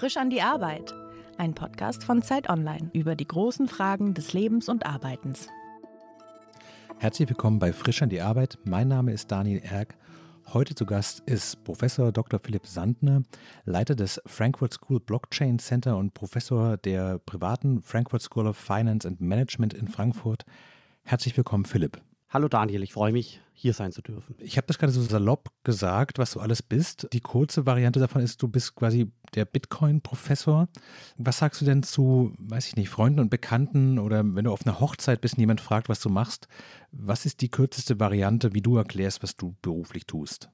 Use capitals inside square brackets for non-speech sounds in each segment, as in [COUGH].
Frisch an die Arbeit. Ein Podcast von Zeit Online über die großen Fragen des Lebens und Arbeitens. Herzlich willkommen bei Frisch an die Arbeit. Mein Name ist Daniel Erck. Heute zu Gast ist Professor Dr. Philipp Sandner, Leiter des Frankfurt School Blockchain Center und Professor der privaten Frankfurt School of Finance and Management in Frankfurt. Herzlich willkommen, Philipp. Hallo Daniel, ich freue mich, hier sein zu dürfen. Ich habe das gerade so salopp gesagt, was du alles bist. Die kurze Variante davon ist, du bist quasi der Bitcoin-Professor. Was sagst du denn zu, weiß ich nicht, Freunden und Bekannten oder wenn du auf einer Hochzeit bist und jemand fragt, was du machst, was ist die kürzeste Variante, wie du erklärst, was du beruflich tust?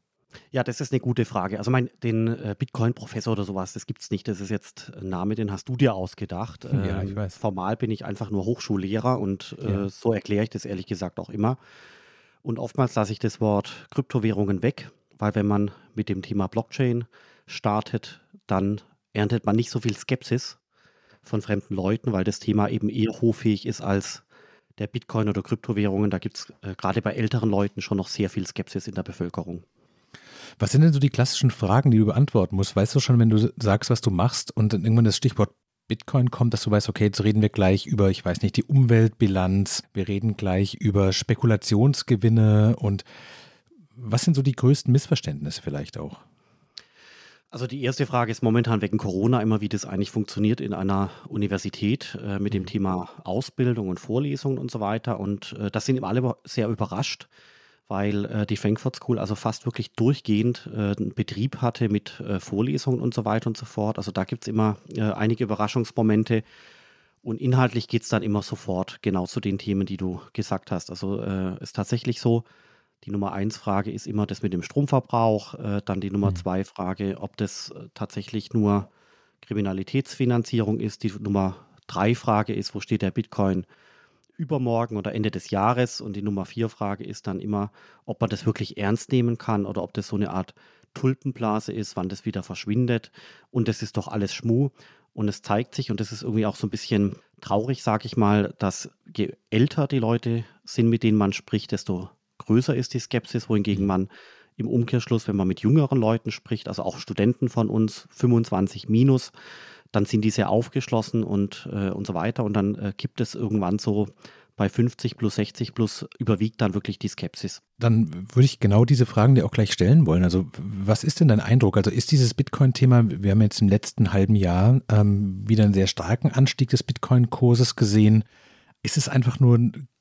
Ja, das ist eine gute Frage. Also mein, den äh, Bitcoin-Professor oder sowas, das gibt es nicht. Das ist jetzt ein Name, den hast du dir ausgedacht. ja, ich Ähm, weiß. formal bin ich einfach nur Hochschullehrer und äh, Ja. so erkläre ich das ehrlich gesagt auch immer. Und oftmals lasse ich das Wort Kryptowährungen weg, weil wenn man mit dem Thema Blockchain startet, dann erntet man nicht so viel Skepsis von fremden Leuten, weil das Thema eben eher hoffähig ist als der Bitcoin oder Kryptowährungen. Da gibt es äh, gerade bei älteren Leuten schon noch sehr viel Skepsis in der Bevölkerung. Was sind denn so die klassischen Fragen, die du beantworten musst? Weißt du schon, wenn du sagst, was du machst und dann irgendwann das Stichwort Bitcoin kommt, dass du weißt, okay, jetzt reden wir gleich über, ich weiß nicht, die Umweltbilanz, wir reden gleich über Spekulationsgewinne und was sind so die größten Missverständnisse vielleicht auch? Also die erste Frage ist momentan wegen Corona immer, wie das eigentlich funktioniert in einer Universität äh, mit dem Thema Ausbildung und Vorlesungen und so weiter. Und äh, das sind eben alle sehr überrascht, weil äh, die Frankfurt School also fast wirklich durchgehend äh, einen Betrieb hatte mit äh, Vorlesungen und so weiter und so fort. Also da gibt es immer äh, einige Überraschungsmomente. Und inhaltlich geht es dann immer sofort genau zu den Themen, die du gesagt hast. Also äh, ist tatsächlich so, die Nummer eins Frage ist immer das mit dem Stromverbrauch. Äh, dann die Nummer Mhm. zwei Frage, ob das tatsächlich nur Kriminalitätsfinanzierung ist. Die Nummer drei Frage ist, wo steht der Bitcoin übermorgen oder Ende des Jahres? Und die Nummer vier Frage ist dann immer, ob man das wirklich ernst nehmen kann oder ob das so eine Art Tulpenblase ist, wann das wieder verschwindet. Und das ist doch alles Schmuh. Und es zeigt sich, und das ist irgendwie auch so ein bisschen traurig, sage ich mal, dass je älter die Leute sind, mit denen man spricht, desto größer ist die Skepsis, wohingegen man im Umkehrschluss, wenn man mit jüngeren Leuten spricht, also auch Studenten von uns, 25 minus, dann sind die sehr aufgeschlossen und, äh, und so weiter. Und dann äh, kippt es irgendwann so bei 50 plus 60 plus überwiegt dann wirklich die Skepsis. Dann würde ich genau diese Fragen dir auch gleich stellen wollen. Also was ist denn dein Eindruck? Also ist dieses Bitcoin-Thema, wir haben jetzt im letzten halben Jahr ähm, wieder einen sehr starken Anstieg des Bitcoin-Kurses gesehen. Ist es einfach nur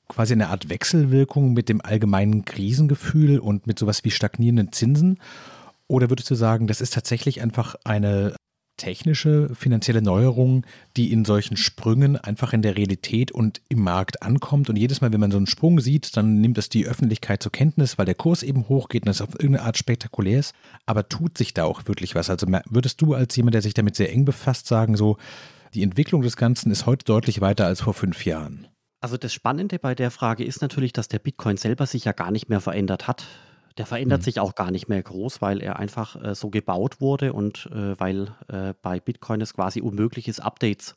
quasi eine Art Wechselwirkung mit dem allgemeinen Krisengefühl und mit sowas wie stagnierenden Zinsen? Oder würdest du sagen, das ist tatsächlich einfach eine technische, finanzielle Neuerung, die in solchen Sprüngen einfach in der Realität und im Markt ankommt. Und jedes Mal, wenn man so einen Sprung sieht, dann nimmt das die Öffentlichkeit zur Kenntnis, weil der Kurs eben hochgeht und das auf irgendeine Art spektakulär ist. Aber tut sich da auch wirklich was? Also würdest du als jemand, der sich damit sehr eng befasst, sagen, so, die Entwicklung des Ganzen ist heute deutlich weiter als vor fünf Jahren? Also das Spannende bei der Frage ist natürlich, dass der Bitcoin selber sich ja gar nicht mehr verändert hat. Der verändert Mhm. sich auch gar nicht mehr groß, weil er einfach äh, so gebaut wurde und äh, weil äh, bei Bitcoin es quasi unmöglich ist, Updates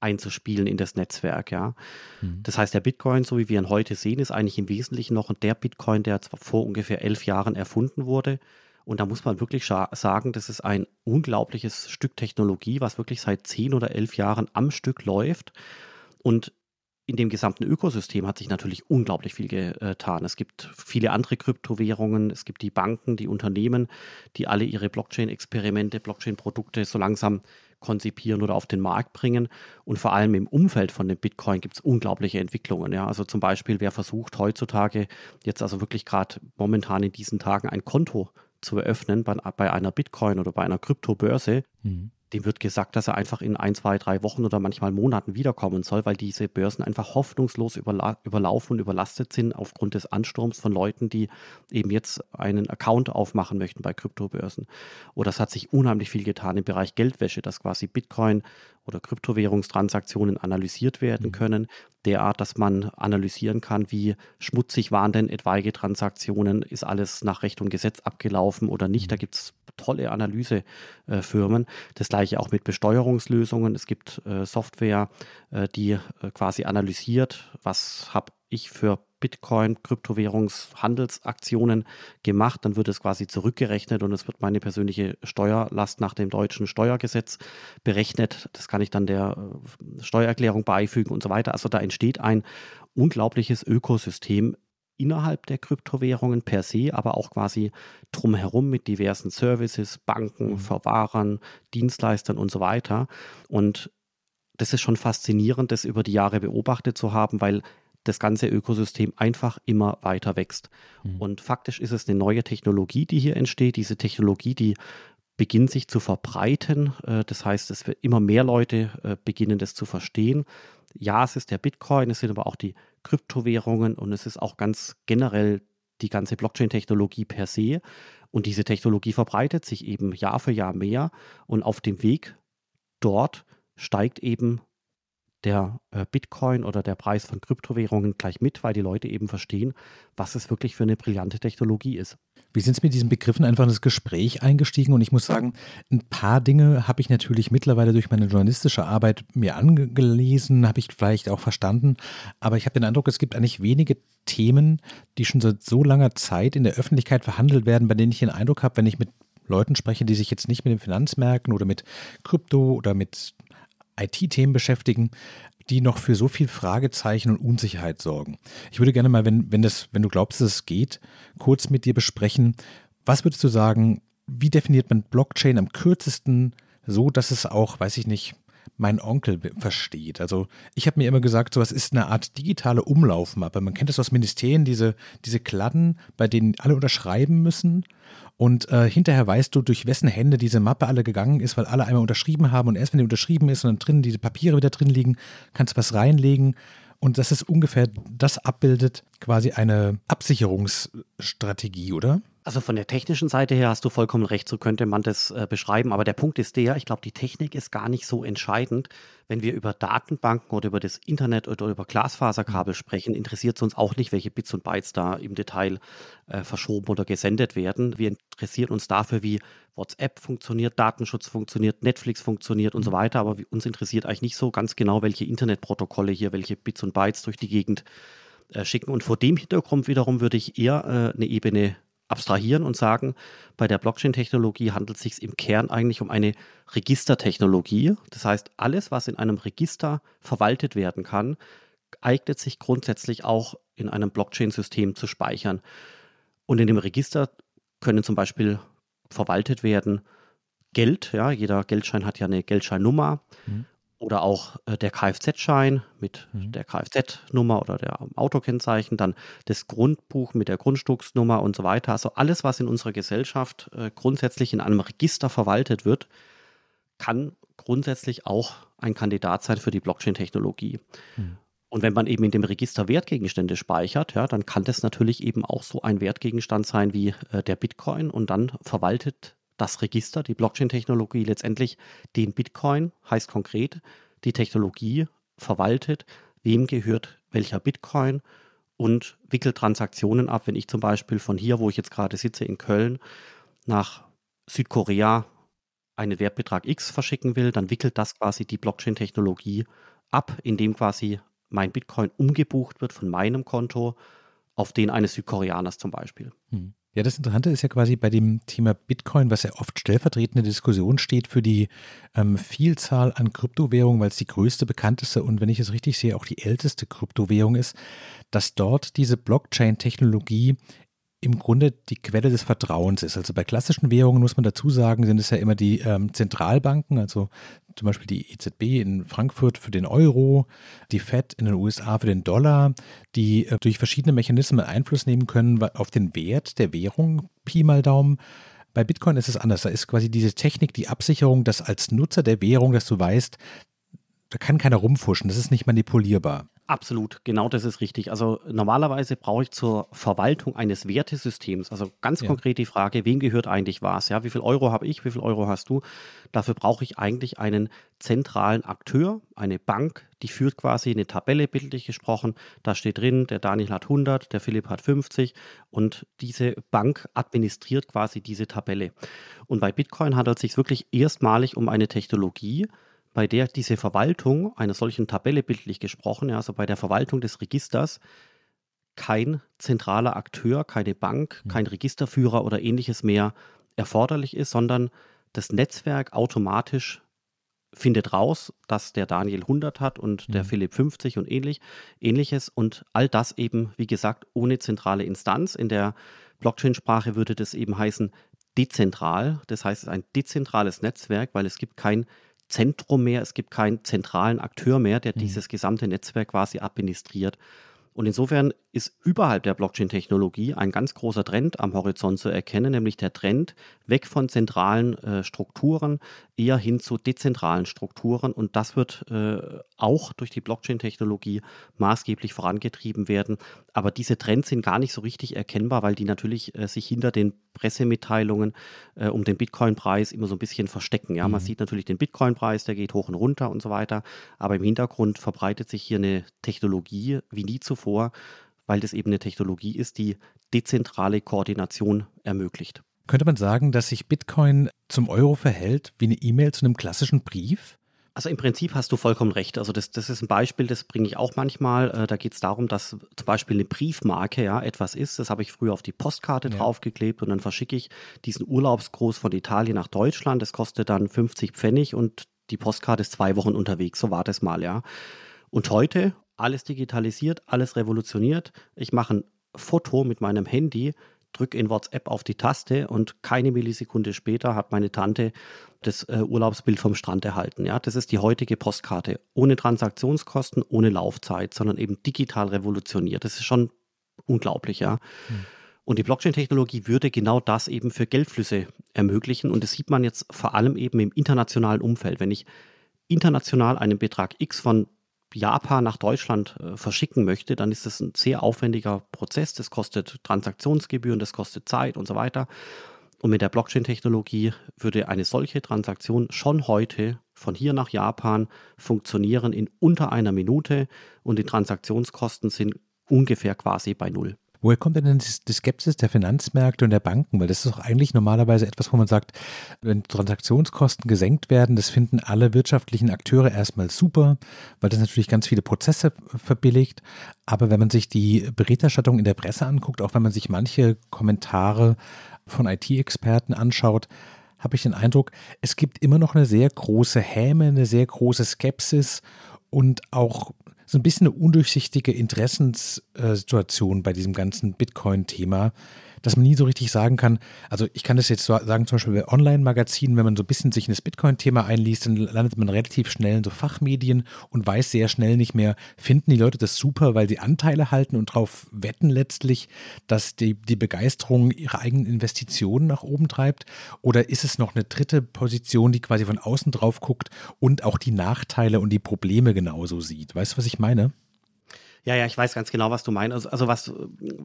einzuspielen in das Netzwerk, ja. Mhm. Das heißt, der Bitcoin, so wie wir ihn heute sehen, ist eigentlich im Wesentlichen noch der Bitcoin, der vor ungefähr elf Jahren erfunden wurde. Und da muss man wirklich sagen, das ist ein unglaubliches Stück Technologie, was wirklich seit zehn oder elf Jahren am Stück läuft. Und in dem gesamten Ökosystem hat sich natürlich unglaublich viel getan. Es gibt viele andere Kryptowährungen, es gibt die Banken, die Unternehmen, die alle ihre Blockchain-Experimente, Blockchain-Produkte so langsam konzipieren oder auf den Markt bringen. Und vor allem im Umfeld von dem Bitcoin gibt es unglaubliche Entwicklungen. Ja. Also zum Beispiel, wer versucht heutzutage jetzt also wirklich gerade momentan in diesen Tagen ein Konto zu eröffnen bei, bei einer Bitcoin oder bei einer Kryptobörse, Mhm. Dem wird gesagt, dass er einfach in ein, zwei, drei Wochen oder manchmal Monaten wiederkommen soll, weil diese Börsen einfach hoffnungslos überla überlaufen und überlastet sind aufgrund des Ansturms von Leuten, die eben jetzt einen Account aufmachen möchten bei Kryptobörsen. Oder es hat sich unheimlich viel getan im Bereich Geldwäsche, dass quasi Bitcoin oder Kryptowährungstransaktionen analysiert werden Mhm. können, derart, dass man analysieren kann, wie schmutzig waren denn etwaige Transaktionen, ist alles nach Recht und Gesetz abgelaufen oder nicht. Da gibt es tolle Analysefirmen. Das gleiche auch mit Besteuerungslösungen. Es gibt äh, Software, äh, die äh, quasi analysiert, was habe ich für Bitcoin, Kryptowährungshandelsaktionen gemacht, dann wird es quasi zurückgerechnet und es wird meine persönliche Steuerlast nach dem deutschen Steuergesetz berechnet. Das kann ich dann der äh, Steuererklärung beifügen und so weiter. Also da entsteht ein unglaubliches Ökosystem innerhalb der Kryptowährungen per se, aber auch quasi drumherum mit diversen Services, Banken, mhm. Verwahrern, Dienstleistern und so weiter. Und das ist schon faszinierend, das über die Jahre beobachtet zu haben, weil das ganze Ökosystem einfach immer weiter wächst. Mhm. Und faktisch ist es eine neue Technologie, die hier entsteht. Diese Technologie, die beginnt sich zu verbreiten. Äh, das heißt, es wird immer mehr Leute äh, beginnen, das zu verstehen. Ja, es ist der Bitcoin, es sind aber auch die Kryptowährungen und es ist auch ganz generell die ganze Blockchain-Technologie per se. Und diese Technologie verbreitet sich eben Jahr für Jahr mehr. Und auf dem Weg dort steigt eben der äh, Bitcoin oder der Preis von Kryptowährungen gleich mit, weil die Leute eben verstehen, was es wirklich für eine brillante Technologie ist. Wir sind mit diesen Begriffen einfach in das Gespräch eingestiegen und ich muss sagen, ein paar Dinge habe ich natürlich mittlerweile durch meine journalistische Arbeit mir angelesen, habe ich vielleicht auch verstanden, aber ich habe den Eindruck, es gibt eigentlich wenige Themen, die schon seit so langer Zeit in der Öffentlichkeit verhandelt werden, bei denen ich den Eindruck habe, wenn ich mit Leuten spreche, die sich jetzt nicht mit den Finanzmärkten oder mit Krypto oder mit IT-Themen beschäftigen, die noch für so viel Fragezeichen und Unsicherheit sorgen. Ich würde gerne mal, wenn, wenn, das, wenn du glaubst, dass es geht, kurz mit dir besprechen. Was würdest du sagen, wie definiert man Blockchain am kürzesten so, dass es auch, weiß ich nicht, mein Onkel versteht. Also ich habe mir immer gesagt, sowas ist eine Art digitale Umlaufmappe. Man kennt das aus Ministerien, diese, diese Kladden, bei denen alle unterschreiben müssen. Und äh, hinterher weißt du, durch wessen Hände diese Mappe alle gegangen ist, weil alle einmal unterschrieben haben. Und erst wenn die unterschrieben ist und dann drin diese Papiere wieder drin liegen, kannst du was reinlegen. Und das ist ungefähr, das abbildet quasi eine Absicherungsstrategie, oder? Also von der technischen Seite her hast du vollkommen recht, so könnte man das äh, beschreiben. Aber der Punkt ist der, ich glaube, die Technik ist gar nicht so entscheidend. Wenn wir über Datenbanken oder über das Internet oder über Glasfaserkabel sprechen, interessiert es uns auch nicht, welche Bits und Bytes da im Detail äh, verschoben oder gesendet werden. Wir interessieren uns dafür, wie WhatsApp funktioniert, Datenschutz funktioniert, Netflix funktioniert und so weiter. Aber uns interessiert eigentlich nicht so ganz genau, welche Internetprotokolle hier, welche Bits und Bytes durch die Gegend äh, schicken. Und vor dem Hintergrund wiederum würde ich eher äh, eine Ebene abstrahieren und sagen, bei der Blockchain-Technologie handelt es sich im Kern eigentlich um eine Registertechnologie. Das heißt, alles, was in einem Register verwaltet werden kann, eignet sich grundsätzlich auch in einem Blockchain-System zu speichern. Und in dem Register können zum Beispiel verwaltet werden Geld, ja, jeder Geldschein hat ja eine Geldscheinnummer. Mhm oder auch äh, der Kfz-Schein mit mhm. der Kfz-Nummer oder der Autokennzeichen, dann das Grundbuch mit der Grundstücksnummer und so weiter. Also alles, was in unserer Gesellschaft äh, grundsätzlich in einem Register verwaltet wird, kann grundsätzlich auch ein Kandidat sein für die Blockchain-Technologie. Mhm. Und wenn man eben in dem Register Wertgegenstände speichert, ja, dann kann das natürlich eben auch so ein Wertgegenstand sein wie äh, der Bitcoin und dann verwaltet das Register, die Blockchain-Technologie letztendlich den Bitcoin, heißt konkret, die Technologie verwaltet, wem gehört welcher Bitcoin und wickelt Transaktionen ab. Wenn ich zum Beispiel von hier, wo ich jetzt gerade sitze, in Köln, nach Südkorea einen Wertbetrag X verschicken will, dann wickelt das quasi die Blockchain-Technologie ab, indem quasi mein Bitcoin umgebucht wird von meinem Konto auf den eines Südkoreaners zum Beispiel. Hm. Ja, das Interessante ist ja quasi bei dem Thema Bitcoin, was ja oft stellvertretende Diskussion steht für die ähm, Vielzahl an Kryptowährungen, weil es die größte, bekannteste und wenn ich es richtig sehe, auch die älteste Kryptowährung ist, dass dort diese Blockchain-Technologie im Grunde die Quelle des Vertrauens ist. Also bei klassischen Währungen muss man dazu sagen, sind es ja immer die ähm, Zentralbanken, also zum Beispiel die EZB in Frankfurt für den Euro, die Fed in den USA für den Dollar, die äh, durch verschiedene Mechanismen Einfluss nehmen können auf den Wert der Währung, Pi mal Daumen. Bei Bitcoin ist es anders. Da ist quasi diese Technik, die Absicherung, dass als Nutzer der Währung, dass du weißt, da kann keiner rumfuschen, das ist nicht manipulierbar. Absolut, genau das ist richtig. Also normalerweise brauche ich zur Verwaltung eines Wertesystems, also ganz ja. konkret die Frage, wem gehört eigentlich was? Ja, wie viel Euro habe ich, wie viel Euro hast du? Dafür brauche ich eigentlich einen zentralen Akteur, eine Bank, die führt quasi eine Tabelle, bildlich gesprochen. Da steht drin, der Daniel hat 100, der Philipp hat 50 und diese Bank administriert quasi diese Tabelle. Und bei Bitcoin handelt es sich wirklich erstmalig um eine Technologie, bei der diese Verwaltung einer solchen Tabelle bildlich gesprochen, ja, also bei der Verwaltung des Registers, kein zentraler Akteur, keine Bank, kein Registerführer oder ähnliches mehr erforderlich ist, sondern das Netzwerk automatisch findet raus, dass der Daniel 100 hat und mhm. der Philipp 50 und ähnlich, ähnliches und all das eben, wie gesagt, ohne zentrale Instanz. In der Blockchain-Sprache würde das eben heißen dezentral. Das heißt, es ist ein dezentrales Netzwerk, weil es gibt kein Zentrum mehr, es gibt keinen zentralen Akteur mehr, der mhm. dieses gesamte Netzwerk quasi administriert. Und insofern ist überhalb der Blockchain-Technologie ein ganz großer Trend am Horizont zu erkennen, nämlich der Trend weg von zentralen äh, Strukturen eher hin zu dezentralen Strukturen. Und das wird äh, auch durch die Blockchain-Technologie maßgeblich vorangetrieben werden. Aber diese Trends sind gar nicht so richtig erkennbar, weil die natürlich äh, sich hinter den Pressemitteilungen äh, um den Bitcoin-Preis immer so ein bisschen verstecken. Ja, mhm. man sieht natürlich den Bitcoin-Preis, der geht hoch und runter und so weiter. Aber im Hintergrund verbreitet sich hier eine Technologie wie nie zuvor weil das eben eine Technologie ist, die dezentrale Koordination ermöglicht. Könnte man sagen, dass sich Bitcoin zum Euro verhält wie eine E-Mail zu einem klassischen Brief? Also im Prinzip hast du vollkommen recht. Also das, das ist ein Beispiel, das bringe ich auch manchmal. Äh, da geht es darum, dass zum Beispiel eine Briefmarke ja etwas ist. Das habe ich früher auf die Postkarte ja. draufgeklebt und dann verschicke ich diesen Urlaubsgruß von Italien nach Deutschland. Das kostet dann 50 Pfennig und die Postkarte ist zwei Wochen unterwegs. So war das mal, ja. Und heute alles digitalisiert, alles revolutioniert. Ich mache ein Foto mit meinem Handy, drücke in WhatsApp auf die Taste und keine Millisekunde später hat meine Tante das äh, Urlaubsbild vom Strand erhalten. Ja, das ist die heutige Postkarte. Ohne Transaktionskosten, ohne Laufzeit, sondern eben digital revolutioniert. Das ist schon unglaublich, ja. Hm. Und die Blockchain-Technologie würde genau das eben für Geldflüsse ermöglichen. Und das sieht man jetzt vor allem eben im internationalen Umfeld. Wenn ich international einen Betrag X von Japan nach Deutschland äh, verschicken möchte, dann ist das ein sehr aufwendiger Prozess. Das kostet Transaktionsgebühren, das kostet Zeit und so weiter. Und mit der Blockchain-Technologie würde eine solche Transaktion schon heute von hier nach Japan funktionieren in unter einer Minute und die Transaktionskosten sind ungefähr quasi bei Null. Woher kommt denn die Skepsis der Finanzmärkte und der Banken? Weil das ist doch eigentlich normalerweise etwas, wo man sagt, wenn Transaktionskosten gesenkt werden, das finden alle wirtschaftlichen Akteure erstmal super, weil das natürlich ganz viele Prozesse verbilligt. Aber wenn man sich die Berichterstattung in der Presse anguckt, auch wenn man sich manche Kommentare von IT-Experten anschaut, habe ich den Eindruck, es gibt immer noch eine sehr große Häme, eine sehr große Skepsis und auch so ein bisschen eine undurchsichtige Interessenssituation bei diesem ganzen Bitcoin-Thema dass man nie so richtig sagen kann, also ich kann das jetzt so sagen, zum Beispiel bei Online-Magazinen, wenn man so ein bisschen sich in das Bitcoin-Thema einliest, dann landet man relativ schnell in so Fachmedien und weiß sehr schnell nicht mehr, finden die Leute das super, weil sie Anteile halten und darauf wetten letztlich, dass die, die Begeisterung ihrer eigenen Investitionen nach oben treibt? Oder ist es noch eine dritte Position, die quasi von außen drauf guckt und auch die Nachteile und die Probleme genauso sieht? Weißt du, was ich meine? Ja, ja, ich weiß ganz genau, was du meinst. Also, also, was,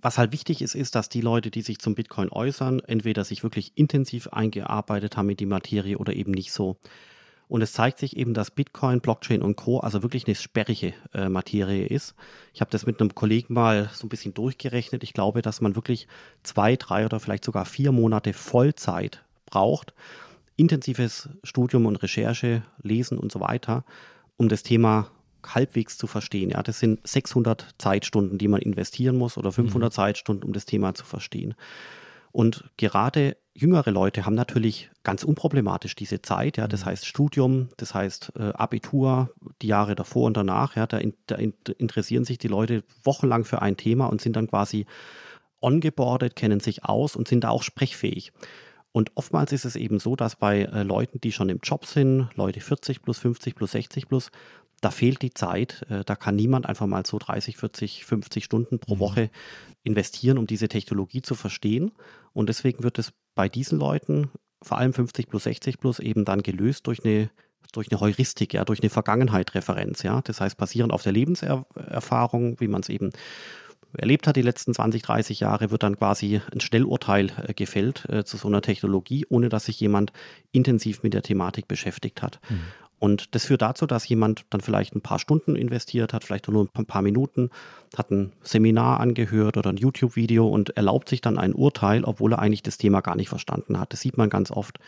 was halt wichtig ist, ist, dass die Leute, die sich zum Bitcoin äußern, entweder sich wirklich intensiv eingearbeitet haben in die Materie oder eben nicht so. Und es zeigt sich eben, dass Bitcoin, Blockchain und Co. also wirklich eine sperrige äh, Materie ist. Ich habe das mit einem Kollegen mal so ein bisschen durchgerechnet. Ich glaube, dass man wirklich zwei, drei oder vielleicht sogar vier Monate Vollzeit braucht. Intensives Studium und Recherche, Lesen und so weiter, um das Thema halbwegs zu verstehen. Ja, das sind 600 Zeitstunden, die man investieren muss oder 500 mhm. Zeitstunden, um das Thema zu verstehen. Und gerade jüngere Leute haben natürlich ganz unproblematisch diese Zeit. Ja, das mhm. heißt Studium, das heißt äh, Abitur, die Jahre davor und danach. Ja, da, in, da in, interessieren sich die Leute wochenlang für ein Thema und sind dann quasi ongeboardet, kennen sich aus und sind da auch sprechfähig. Und oftmals ist es eben so, dass bei äh, Leuten, die schon im Job sind, Leute 40 plus, 50 plus, 60 plus, da fehlt die Zeit. Äh, da kann niemand einfach mal so 30, 40, 50 Stunden pro mhm. Woche investieren, um diese Technologie zu verstehen. Und deswegen wird es bei diesen Leuten, vor allem 50 plus, 60 plus, eben dann gelöst durch eine durch eine Heuristik, ja, durch eine Vergangenheit-Referenz, ja. Das heißt, basierend auf der Lebenserfahrung, wie man es eben erlebt hat die letzten 20, 30 Jahre, wird dann quasi ein Schnellurteil äh, gefällt äh, zu so einer Technologie, ohne dass sich jemand intensiv mit der Thematik beschäftigt hat. Mhm. Und das führt dazu, dass jemand dann vielleicht ein paar Stunden investiert hat, vielleicht nur ein paar Minuten, hat ein Seminar angehört oder ein YouTube-Video und erlaubt sich dann ein Urteil, obwohl er eigentlich das Thema gar nicht verstanden hat. Das sieht man ganz oft.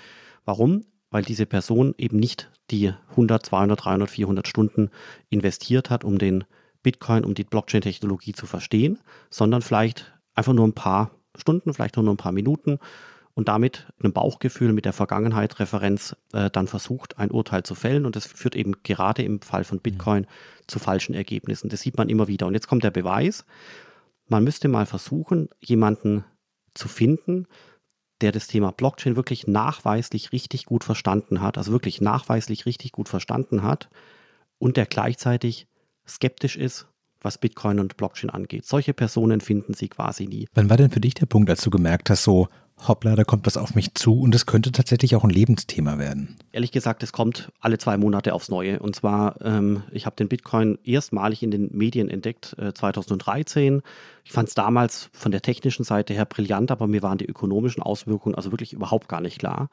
Warum? Weil diese Person eben nicht die 100, 200, 300, 400 Stunden investiert hat, um den Bitcoin, um die Blockchain-Technologie zu verstehen, sondern vielleicht einfach nur ein paar Stunden, vielleicht nur ein paar Minuten und damit einem Bauchgefühl mit der Vergangenheit Referenz äh, dann versucht, ein Urteil zu fällen. Und das führt eben gerade im Fall von Bitcoin mhm. zu falschen Ergebnissen. Das sieht man immer wieder. Und jetzt kommt der Beweis. Man müsste mal versuchen, jemanden zu finden, der das Thema Blockchain wirklich nachweislich richtig gut verstanden hat, also wirklich nachweislich richtig gut verstanden hat und der gleichzeitig skeptisch ist, was Bitcoin und Blockchain angeht. Solche Personen finden Sie quasi nie. Wann war denn für dich der Punkt, als du gemerkt hast, so, hoppla, da kommt was auf mich zu und es könnte tatsächlich auch ein Lebensthema werden? Ehrlich gesagt, es kommt alle zwei Monate aufs Neue. Und zwar, ähm, ich habe den Bitcoin erstmalig in den Medien entdeckt, äh, 2013. Ich fand es damals von der technischen Seite her brillant, aber mir waren die ökonomischen Auswirkungen also wirklich überhaupt gar nicht klar.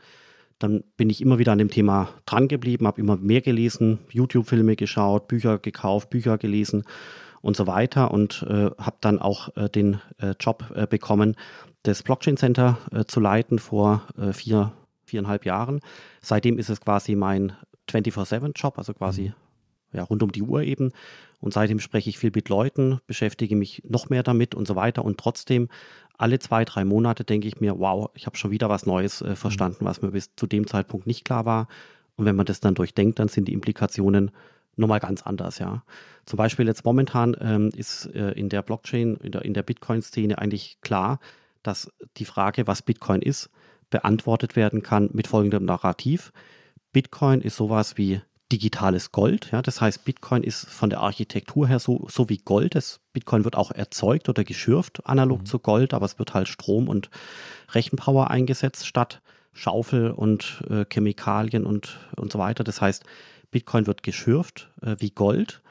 Dann bin ich immer wieder an dem Thema dran geblieben, habe immer mehr gelesen, YouTube-Filme geschaut, Bücher gekauft, Bücher gelesen und so weiter und äh, habe dann auch äh, den äh, Job äh, bekommen, das Blockchain Center äh, zu leiten vor äh, vier, viereinhalb Jahren. Seitdem ist es quasi mein 24-7-Job, also quasi mhm. ja, rund um die Uhr eben. Und seitdem spreche ich viel mit Leuten, beschäftige mich noch mehr damit und so weiter. Und trotzdem, alle zwei, drei Monate denke ich mir, wow, ich habe schon wieder was Neues äh, verstanden, mhm. was mir bis zu dem Zeitpunkt nicht klar war. Und wenn man das dann durchdenkt, dann sind die Implikationen nochmal ganz anders, ja. Zum Beispiel jetzt momentan ähm, ist äh, in der Blockchain, in der, in der Bitcoin-Szene eigentlich klar, dass die Frage, was Bitcoin ist, beantwortet werden kann mit folgendem Narrativ. Bitcoin ist sowas wie digitales Gold. Ja, das heißt, Bitcoin ist von der Architektur her so, so wie Gold. Das Bitcoin wird auch erzeugt oder geschürft, analog mhm. zu Gold, aber es wird halt Strom und Rechenpower eingesetzt statt Schaufel und äh, Chemikalien und, und so weiter. Das heißt, Bitcoin wird geschürft äh, wie Gold.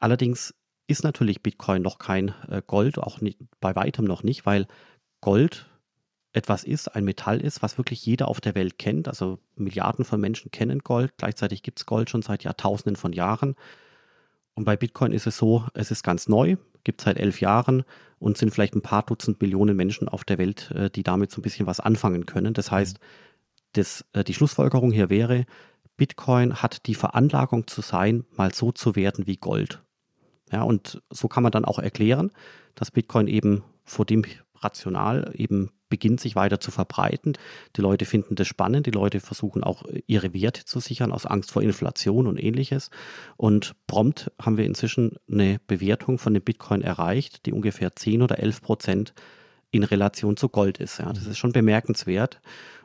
Allerdings ist natürlich Bitcoin noch kein äh, Gold, auch nicht, bei weitem noch nicht, weil Gold etwas ist, ein Metall ist, was wirklich jeder auf der Welt kennt. Also Milliarden von Menschen kennen Gold. Gleichzeitig gibt es Gold schon seit Jahrtausenden von Jahren. Und bei Bitcoin ist es so, es ist ganz neu, gibt es seit elf Jahren und sind vielleicht ein paar Dutzend Millionen Menschen auf der Welt, äh, die damit so ein bisschen was anfangen können. Das heißt, das, äh, die Schlussfolgerung hier wäre, Bitcoin hat die Veranlagung zu sein, mal so zu werden wie Gold. Ja, und so kann man dann auch erklären, dass Bitcoin eben vor dem rational eben beginnt, sich weiter zu verbreiten. Die Leute finden das spannend, die Leute versuchen auch ihre Werte zu sichern aus Angst vor Inflation und ähnliches. Und prompt haben wir inzwischen eine Bewertung von dem Bitcoin erreicht, die ungefähr 10 oder 11 Prozent in Relation zu Gold ist. Ja, das ist schon bemerkenswert.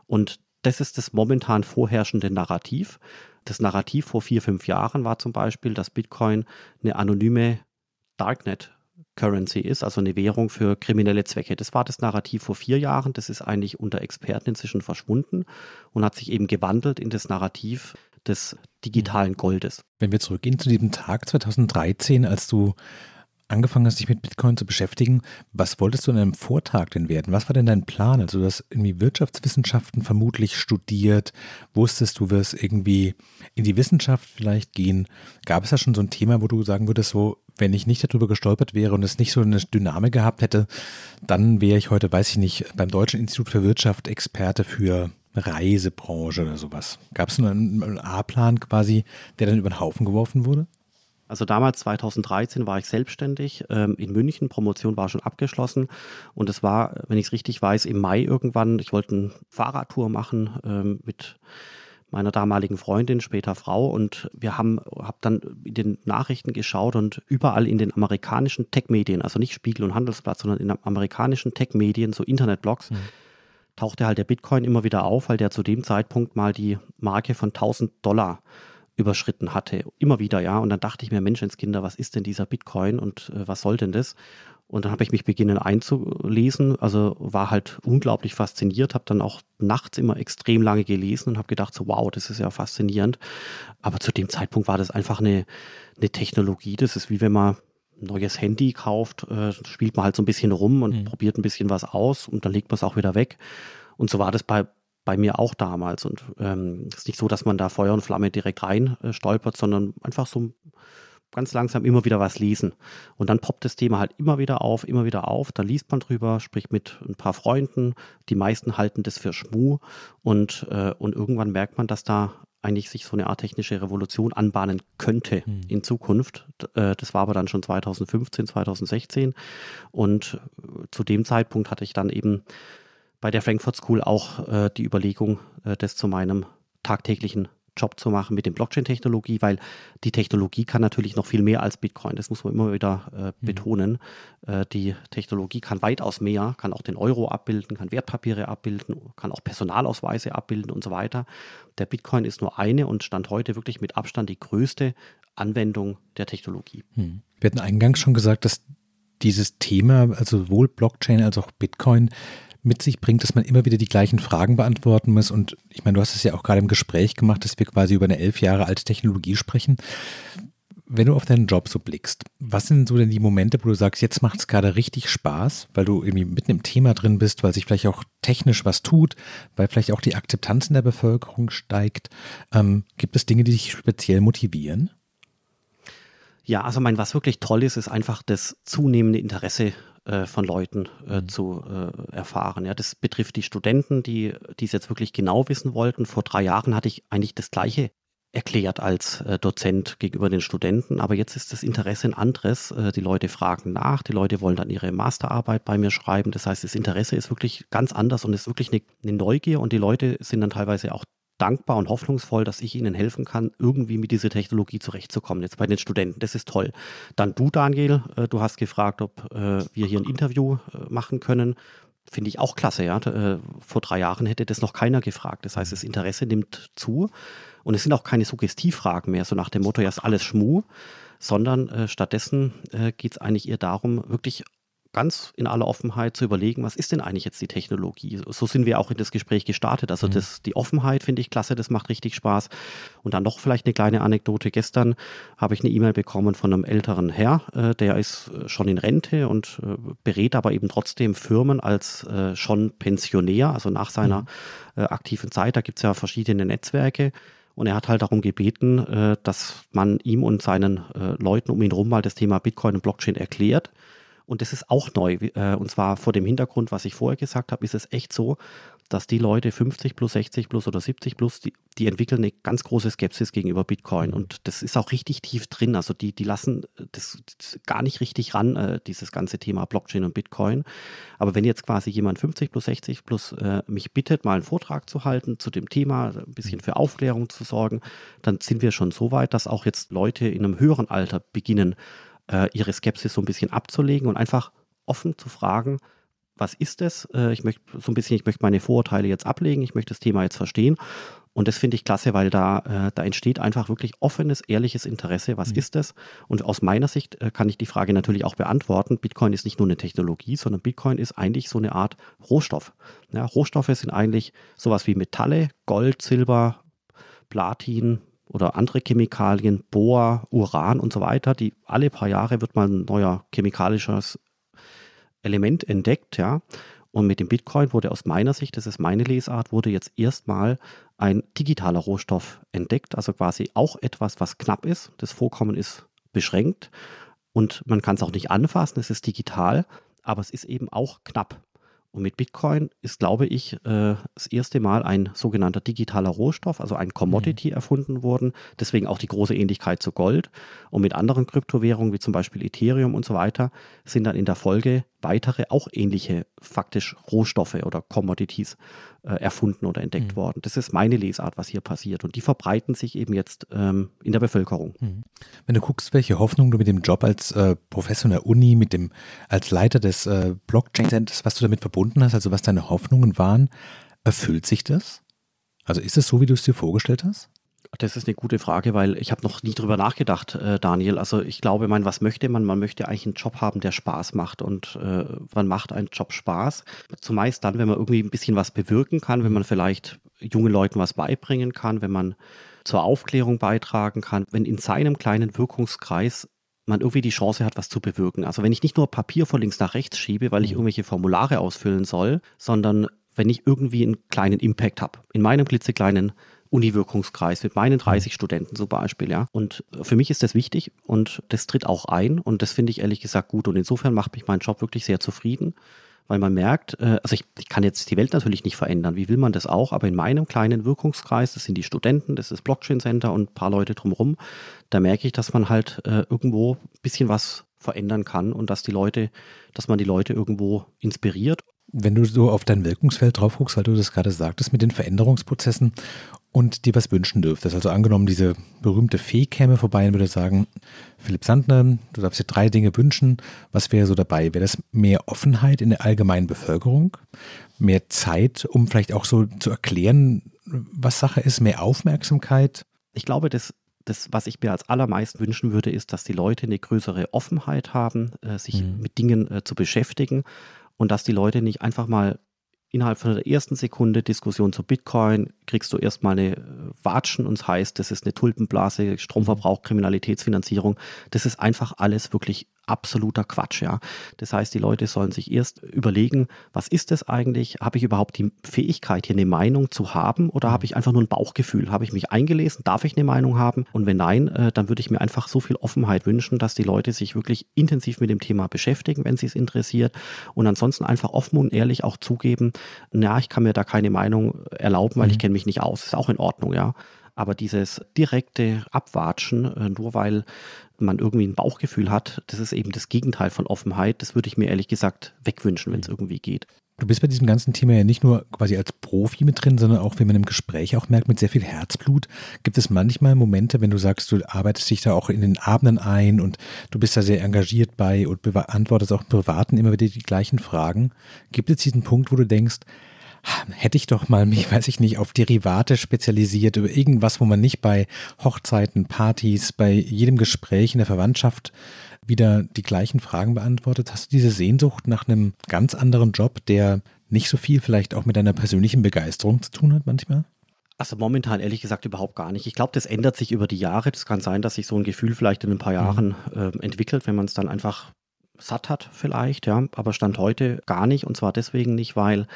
Und das ist das momentan vorherrschende Narrativ. Das Narrativ vor vier, fünf Jahren war zum Beispiel, dass Bitcoin eine anonyme Darknet Currency ist, also eine Währung für kriminelle Zwecke. Das war das Narrativ vor vier Jahren. Das ist eigentlich unter Experten inzwischen verschwunden und hat sich eben gewandelt in das Narrativ des digitalen Goldes. Wenn wir zurückgehen zu diesem Tag 2013, als du angefangen hast, dich mit Bitcoin zu beschäftigen, was wolltest du in einem Vortrag denn werden? Was war denn dein Plan? Also du hast irgendwie Wirtschaftswissenschaften vermutlich studiert, wusstest du wirst irgendwie in die Wissenschaft vielleicht gehen. Gab es da schon so ein Thema, wo du sagen würdest, so wenn ich nicht darüber gestolpert wäre und es nicht so eine Dynamik gehabt hätte, dann wäre ich heute, weiß ich nicht, beim Deutschen Institut für Wirtschaft Experte für Reisebranche oder sowas. Gab es einen A-Plan quasi, der dann über den Haufen geworfen wurde? Also damals, 2013, war ich selbstständig ähm, in München. Promotion war schon abgeschlossen. Und es war, wenn ich es richtig weiß, im Mai irgendwann. Ich wollte eine Fahrradtour machen ähm, mit meiner damaligen Freundin, später Frau. Und wir haben hab dann in den Nachrichten geschaut und überall in den amerikanischen Tech-Medien, also nicht Spiegel und Handelsblatt, sondern in den amerikanischen Tech-Medien, so Internetblogs, mhm. tauchte halt der Bitcoin immer wieder auf, weil der zu dem Zeitpunkt mal die Marke von 1000 Dollar überschritten hatte. Immer wieder, ja. Und dann dachte ich mir, Menschenskinder, was ist denn dieser Bitcoin und äh, was soll denn das? Und dann habe ich mich beginnen einzulesen, also war halt unglaublich fasziniert, habe dann auch nachts immer extrem lange gelesen und habe gedacht, so wow, das ist ja faszinierend. Aber zu dem Zeitpunkt war das einfach eine, eine Technologie, das ist wie wenn man ein neues Handy kauft, äh, spielt man halt so ein bisschen rum und mhm. probiert ein bisschen was aus und dann legt man es auch wieder weg. Und so war das bei, bei mir auch damals. Und ähm, es ähm, ist nicht so, dass man da Feuer und Flamme direkt rein äh, stolpert, sondern einfach so ganz langsam immer wieder was lesen. Und dann poppt das Thema halt immer wieder auf, immer wieder auf. Da liest man drüber, spricht mit ein paar Freunden. Die meisten halten das für Schmu. Und, äh, und irgendwann merkt man, dass da eigentlich sich so eine Art technische Revolution anbahnen könnte hm. in Zukunft. Äh, das war aber dann schon 2015, 2016. Und äh, zu dem Zeitpunkt hatte ich dann eben bei der Frankfurt School auch äh, die Überlegung, das zu meinem tagtäglichen Job zu machen mit den Blockchain-Technologie, weil die Technologie kann natürlich noch viel mehr als Bitcoin. Das muss man immer wieder äh, mhm. betonen. Äh, die Technologie kann weitaus mehr, kann auch den Euro abbilden, kann Wertpapiere abbilden, kann auch Personalausweise abbilden und so weiter. Der Bitcoin ist nur eine und stand heute wirklich mit Abstand die größte Anwendung der Technologie. Mhm. Wir hatten eingangs schon gesagt, dass dieses Thema, also sowohl Blockchain als auch Bitcoin, mit sich bringt, dass man immer wieder die gleichen Fragen beantworten muss. Und ich meine, du hast es ja auch gerade im Gespräch gemacht, dass wir quasi über eine elf Jahre alte Technologie sprechen. Wenn du auf deinen Job so blickst, was sind so denn die Momente, wo du sagst, jetzt macht es gerade richtig Spaß, weil du irgendwie mitten im Thema drin bist, weil sich vielleicht auch technisch was tut, weil vielleicht auch die Akzeptanz in der Bevölkerung steigt? Ähm, gibt es Dinge, die dich speziell motivieren? Ja, also mein, was wirklich toll ist, ist einfach das zunehmende Interesse äh, von Leuten äh, mhm. zu äh, erfahren. Ja, das betrifft die Studenten, die es jetzt wirklich genau wissen wollten. Vor drei Jahren hatte ich eigentlich das Gleiche erklärt als äh, Dozent gegenüber den Studenten, aber jetzt ist das Interesse ein anderes. Äh, die Leute fragen nach, die Leute wollen dann ihre Masterarbeit bei mir schreiben. Das heißt, das Interesse ist wirklich ganz anders und ist wirklich eine, eine Neugier und die Leute sind dann teilweise auch dankbar und hoffnungsvoll, dass ich ihnen helfen kann, irgendwie mit dieser Technologie zurechtzukommen. Jetzt bei den Studenten, das ist toll. Dann du, Daniel, äh, du hast gefragt, ob äh, wir hier ein Interview äh, machen können. Finde ich auch klasse, ja. Vor drei Jahren hätte das noch keiner gefragt. Das heißt, das Interesse nimmt zu und es sind auch keine Suggestivfragen mehr, so nach dem Motto, ja, ist alles Schmu, sondern äh, stattdessen äh, geht es eigentlich eher darum, wirklich ganz in aller Offenheit zu überlegen, was ist denn eigentlich jetzt die Technologie? So sind wir auch in das Gespräch gestartet. Also mhm. das, die Offenheit finde ich klasse, das macht richtig Spaß. Und dann noch vielleicht eine kleine Anekdote. Gestern habe ich eine E-Mail bekommen von einem älteren Herr, äh, der ist äh, schon in Rente und äh, berät aber eben trotzdem Firmen als äh, schon Pensionär, also nach seiner mhm. Äh, aktiven Zeit. Da gibt es ja verschiedene Netzwerke. Und er hat halt darum gebeten, äh, dass man ihm und seinen Leuten um ihn herum mal das Thema Bitcoin und Blockchain erklärt. Und das ist auch neu. Äh, und zwar vor dem Hintergrund, was ich vorher gesagt habe, ist es echt so, dass die Leute 50 plus, 60 plus oder 70 plus, die, die entwickeln eine ganz große Skepsis gegenüber Bitcoin. Und das ist auch richtig tief drin. Also die, die lassen das, das gar nicht richtig ran, äh, dieses ganze Thema Blockchain und Bitcoin. Aber wenn jetzt quasi jemand 50 plus, 60 plus äh, mich bittet, mal einen Vortrag zu halten zu dem Thema, ein bisschen für Aufklärung zu sorgen, dann sind wir schon so weit, dass auch jetzt Leute in einem höheren Alter beginnen, äh, ihre Skepsis so ein bisschen abzulegen und einfach offen zu fragen, was ist es? Äh, ich möchte so ein bisschen, ich möchte meine Vorurteile jetzt ablegen, ich möchte das Thema jetzt verstehen. Und das finde ich klasse, weil da, äh, da entsteht einfach wirklich offenes, ehrliches Interesse. Was mhm. ist es? Und aus meiner Sicht äh, kann ich die Frage natürlich auch beantworten. Bitcoin ist nicht nur eine Technologie, sondern Bitcoin ist eigentlich so eine Art Rohstoff. Ja, Rohstoffe sind eigentlich sowas wie Metalle, Gold, Silber, Platin, oder andere Chemikalien, Bohr, Uran und so weiter, die alle paar Jahre wird mal ein neuer chemikalisches Element entdeckt, ja. Und mit dem Bitcoin wurde aus meiner Sicht, das ist meine Lesart, wurde jetzt erstmal ein digitaler Rohstoff entdeckt, also quasi auch etwas, was knapp ist. Das Vorkommen ist beschränkt und man kann es auch nicht anfassen, es ist digital, aber es ist eben auch knapp. Und mit Bitcoin ist, glaube ich, äh, das erste Mal ein sogenannter digitaler Rohstoff, also ein Commodity mhm. erfunden worden. Deswegen auch die große Ähnlichkeit zu Gold. Und mit anderen Kryptowährungen, wie zum Beispiel Ethereum und so weiter, sind dann in der Folge weitere auch ähnliche faktisch Rohstoffe oder Commodities äh, erfunden oder entdeckt mhm. worden. Das ist meine Lesart, was hier passiert. Und die verbreiten sich eben jetzt ähm, in der Bevölkerung. Mhm. Wenn du guckst, welche Hoffnung du mit dem Job als äh, Professor in der Uni, mit dem, als Leiter des äh, Blockchain-Centers, was du damit verbunden hast, also was deine Hoffnungen waren, erfüllt sich das? Also ist es so, wie du es dir vorgestellt hast? Das ist eine gute Frage, weil ich habe noch nie drüber nachgedacht, äh, Daniel. Also ich glaube, man, was möchte man? Man möchte eigentlich einen Job haben, der Spaß macht. Und äh, wann macht ein Job Spaß? Zumeist dann, wenn man irgendwie ein bisschen was bewirken kann, wenn man vielleicht jungen Leuten was beibringen kann, wenn man zur Aufklärung beitragen kann, wenn in seinem kleinen Wirkungskreis man irgendwie die Chance hat, was zu bewirken. Also wenn ich nicht nur Papier von links nach rechts schiebe, weil ich mhm. irgendwelche Formulare ausfüllen soll, sondern wenn ich irgendwie einen kleinen Impact habe, in meinem klitzekleinen Uni-Wirkungskreis mit meinen 30 Studenten zum Beispiel, ja. Und für mich ist das wichtig und das tritt auch ein und das finde ich ehrlich gesagt gut. Und insofern macht mich mein Job wirklich sehr zufrieden, weil man merkt, äh, also ich, ich kann jetzt die Welt natürlich nicht verändern, wie will man das auch, aber in meinem kleinen Wirkungskreis, das sind die Studenten, das ist Blockchain Center und ein paar Leute drumherum, da merke ich, dass man halt äh, irgendwo ein bisschen was verändern kann und dass die Leute, dass man die Leute irgendwo inspiriert. Wenn du so auf dein Wirkungsfeld drauf guckst, weil du das gerade sagtest mit den Veränderungsprozessen und dir was wünschen dürftest. Also angenommen, diese berühmte Fee käme vorbei und würde sagen, Philipp Sandner, du darfst dir drei Dinge wünschen. Was wäre so dabei? Wäre das mehr Offenheit in der allgemeinen Bevölkerung? Mehr Zeit, um vielleicht auch so zu erklären, was Sache ist? Mehr Aufmerksamkeit? Ich glaube, das das, was ich mir als allermeisten wünschen würde, ist, dass die Leute eine größere Offenheit haben, äh, sich mhm. mit Dingen äh, zu beschäftigen und dass die Leute nicht einfach mal innerhalb von der ersten Sekunde Diskussion zu Bitcoin kriegst du erstmal eine äh, Watschen und es heißt, das ist eine Tulpenblase, Stromverbrauch, Kriminalitätsfinanzierung. Das ist einfach alles wirklich absoluter Quatsch, ja. Das heißt, die Leute sollen sich erst überlegen, was ist das eigentlich? Habe ich überhaupt die Fähigkeit, hier eine Meinung zu haben oder habe ich einfach nur ein Bauchgefühl? Habe ich mich eingelesen? Darf ich eine Meinung haben? Und wenn nein, äh, dann würde ich mir einfach so viel Offenheit wünschen, dass die Leute sich wirklich intensiv mit dem Thema beschäftigen, wenn sie es interessiert und ansonsten einfach offen und ehrlich auch zugeben, na, ich kann mir da keine Meinung erlauben, weil mhm. ich kenne mich nicht aus. Ist auch in Ordnung, ja. Aber dieses direkte Abwatschen, äh, nur weil man irgendwie ein Bauchgefühl hat, das ist eben das Gegenteil von Offenheit. Das würde ich mir ehrlich gesagt wegwünschen, wenn es irgendwie geht. Du bist bei diesem ganzen Thema ja nicht nur quasi als Profi mit drin, sondern auch, wie man im Gespräch auch merkt, mit sehr viel Herzblut. Gibt es manchmal Momente, wenn du sagst, du arbeitest dich da auch in den Abenden ein und du bist da sehr engagiert bei und beantwortest auch im Privaten immer wieder die gleichen Fragen. Gibt es diesen Punkt, wo du denkst, hätte ich doch mal mich, weiß ich nicht, auf Derivate spezialisiert, über irgendwas, wo man nicht bei Hochzeiten, Partys, bei jedem Gespräch in der Verwandtschaft wieder die gleichen Fragen beantwortet. Hast du diese Sehnsucht nach einem ganz anderen Job, der nicht so viel vielleicht auch mit deiner persönlichen Begeisterung zu tun hat manchmal? Also momentan ehrlich gesagt überhaupt gar nicht. Ich glaube, das ändert sich über die Jahre. Das kann sein, dass sich so ein Gefühl vielleicht in ein paar mhm. Jahren äh, entwickelt, wenn man es dann einfach satt hat vielleicht, ja. Aber Stand heute gar nicht. Und zwar deswegen nicht, weil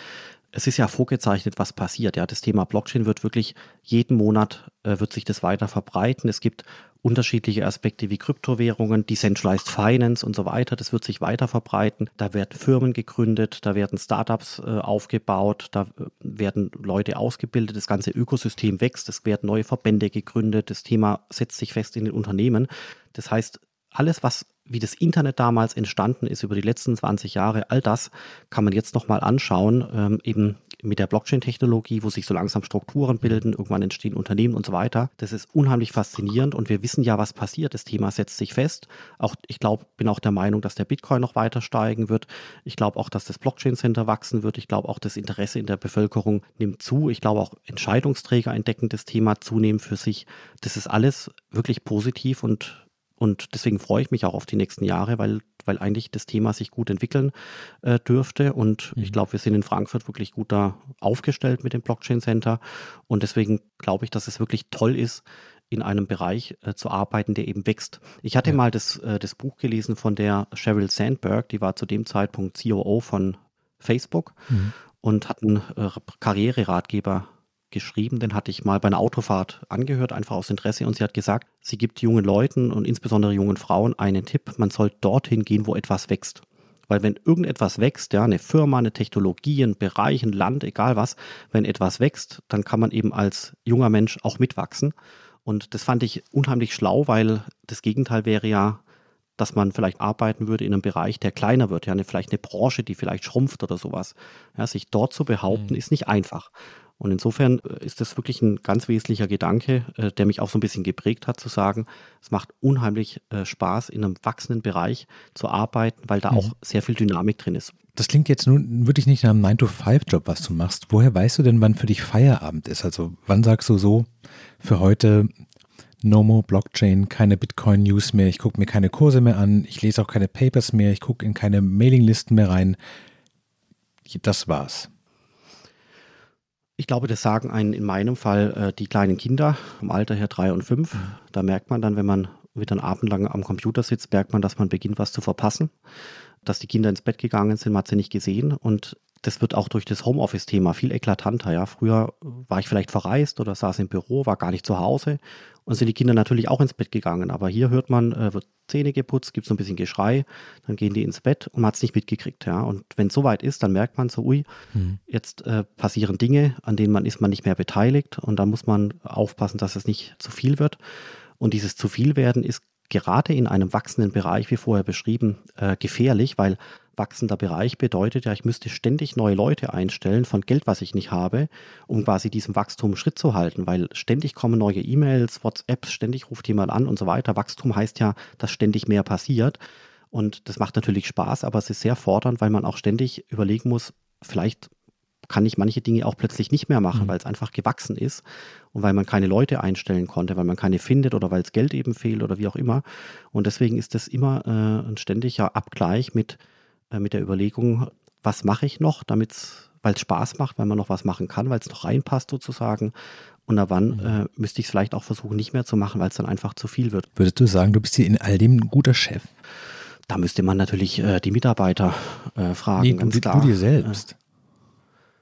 es ist ja vorgezeichnet, was passiert. Ja, das Thema Blockchain wird wirklich jeden Monat äh, wird sich das weiter verbreiten. Es gibt unterschiedliche Aspekte wie Kryptowährungen, Decentralized Finance und so weiter. Das wird sich weiter verbreiten. Da werden Firmen gegründet, da werden Startups äh, aufgebaut, da äh, werden Leute ausgebildet, das ganze Ökosystem wächst, es werden neue Verbände gegründet, das Thema setzt sich fest in den Unternehmen. Das heißt, alles, was wie das Internet damals entstanden ist über die letzten 20 Jahre, all das kann man jetzt nochmal anschauen, ähm, eben mit der Blockchain-Technologie, wo sich so langsam Strukturen bilden, irgendwann entstehen Unternehmen und so weiter. Das ist unheimlich faszinierend und wir wissen ja, was passiert. Das Thema setzt sich fest. Auch ich glaube, bin auch der Meinung, dass der Bitcoin noch weiter steigen wird. Ich glaube auch, dass das Blockchain-Center wachsen wird. Ich glaube auch, das Interesse in der Bevölkerung nimmt zu. Ich glaube auch, Entscheidungsträger entdecken das Thema zunehmend für sich. Das ist alles wirklich positiv und und deswegen freue ich mich auch auf die nächsten Jahre, weil, weil eigentlich das Thema sich gut entwickeln äh, dürfte. Und mhm. ich glaube, wir sind in Frankfurt wirklich gut da aufgestellt mit dem Blockchain Center. Und deswegen glaube ich, dass es wirklich toll ist, in einem Bereich äh, zu arbeiten, der eben wächst. Ich hatte ja. mal das, äh, das Buch gelesen von der Sheryl Sandberg, die war zu dem Zeitpunkt COO von Facebook mhm. und hat einen äh, Karriereratgeber geschrieben, den hatte ich mal bei einer Autofahrt angehört, einfach aus Interesse. Und sie hat gesagt, sie gibt jungen Leuten und insbesondere jungen Frauen einen Tipp, man soll dorthin gehen, wo etwas wächst. Weil wenn irgendetwas wächst, ja, eine Firma, eine Technologie, ein Bereich, ein Land, egal was, wenn etwas wächst, dann kann man eben als junger Mensch auch mitwachsen. Und das fand ich unheimlich schlau, weil das Gegenteil wäre ja, dass man vielleicht arbeiten würde in einem Bereich, der kleiner wird, ja, eine, vielleicht eine Branche, die vielleicht schrumpft oder sowas. Ja, sich dort zu behaupten, mhm. ist nicht einfach. Und insofern äh, ist das wirklich ein ganz wesentlicher Gedanke, äh, der mich auch so ein bisschen geprägt hat, zu sagen, es macht unheimlich äh, Spaß, in einem wachsenden Bereich zu arbeiten, weil da mhm. auch sehr viel Dynamik drin ist. Das klingt jetzt nun wirklich nicht nach einem 9-to-5-Job, was du machst. Woher weißt du denn, wann für dich Feierabend ist? Also wann sagst du so, für heute No more Blockchain, keine Bitcoin-News mehr, ich gucke mir keine Kurse mehr an, ich lese auch keine Papers mehr, ich gucke in keine Mailinglisten mehr rein. Das war's. Ich glaube, das sagen einen in meinem Fall äh, die kleinen Kinder vom Alter her drei und fünf. Da merkt man dann, wenn man wieder einen Abend lang am Computer sitzt, merkt man, dass man beginnt, was zu verpassen. Dass die Kinder ins Bett gegangen sind, man hat sie nicht gesehen. Und das wird auch durch das Homeoffice-Thema viel eklatanter. Ja, früher war ich vielleicht verreist oder saß im Büro, war gar nicht zu Hause und sind die Kinder natürlich auch ins Bett gegangen. Aber hier hört man, äh, wird Zähne geputzt, gibt so ein bisschen Geschrei, dann gehen die ins Bett und man hat es nicht mitgekriegt. Ja, und wenn es soweit ist, dann merkt man so, ui, mhm. jetzt äh, passieren Dinge, an denen man ist man nicht mehr beteiligt und da muss man aufpassen, dass es nicht zu viel wird. Und dieses zu viel werden ist gerade in einem wachsenden Bereich, wie vorher beschrieben, äh, gefährlich, weil wachsender Bereich bedeutet ja, ich müsste ständig neue Leute einstellen von Geld, was ich nicht habe, um quasi diesem Wachstum Schritt zu halten, weil ständig kommen neue E-Mails, WhatsApps, ständig ruft jemand an und so weiter. Wachstum heißt ja, dass ständig mehr passiert. Und das macht natürlich Spaß, aber es ist sehr fordernd, weil man auch ständig überlegen muss, vielleicht kann ich manche Dinge auch plötzlich nicht mehr machen, mhm. weil es einfach gewachsen ist und weil man keine Leute einstellen konnte, weil man keine findet oder weil es Geld eben fehlt oder wie auch immer. Und deswegen ist das immer äh, ein ständiger Abgleich mit, äh, mit der Überlegung, was mache ich noch, damit weil es Spaß macht, weil man noch was machen kann, weil es noch reinpasst sozusagen. Und ab wann mhm. äh, müsste ich es vielleicht auch versuchen, nicht mehr zu machen, weil es dann einfach zu viel wird. Würdest du sagen, du bist hier in all dem ein guter Chef? Da müsste man natürlich äh, die Mitarbeiter äh, fragen. Nee, du, du, dir selbst.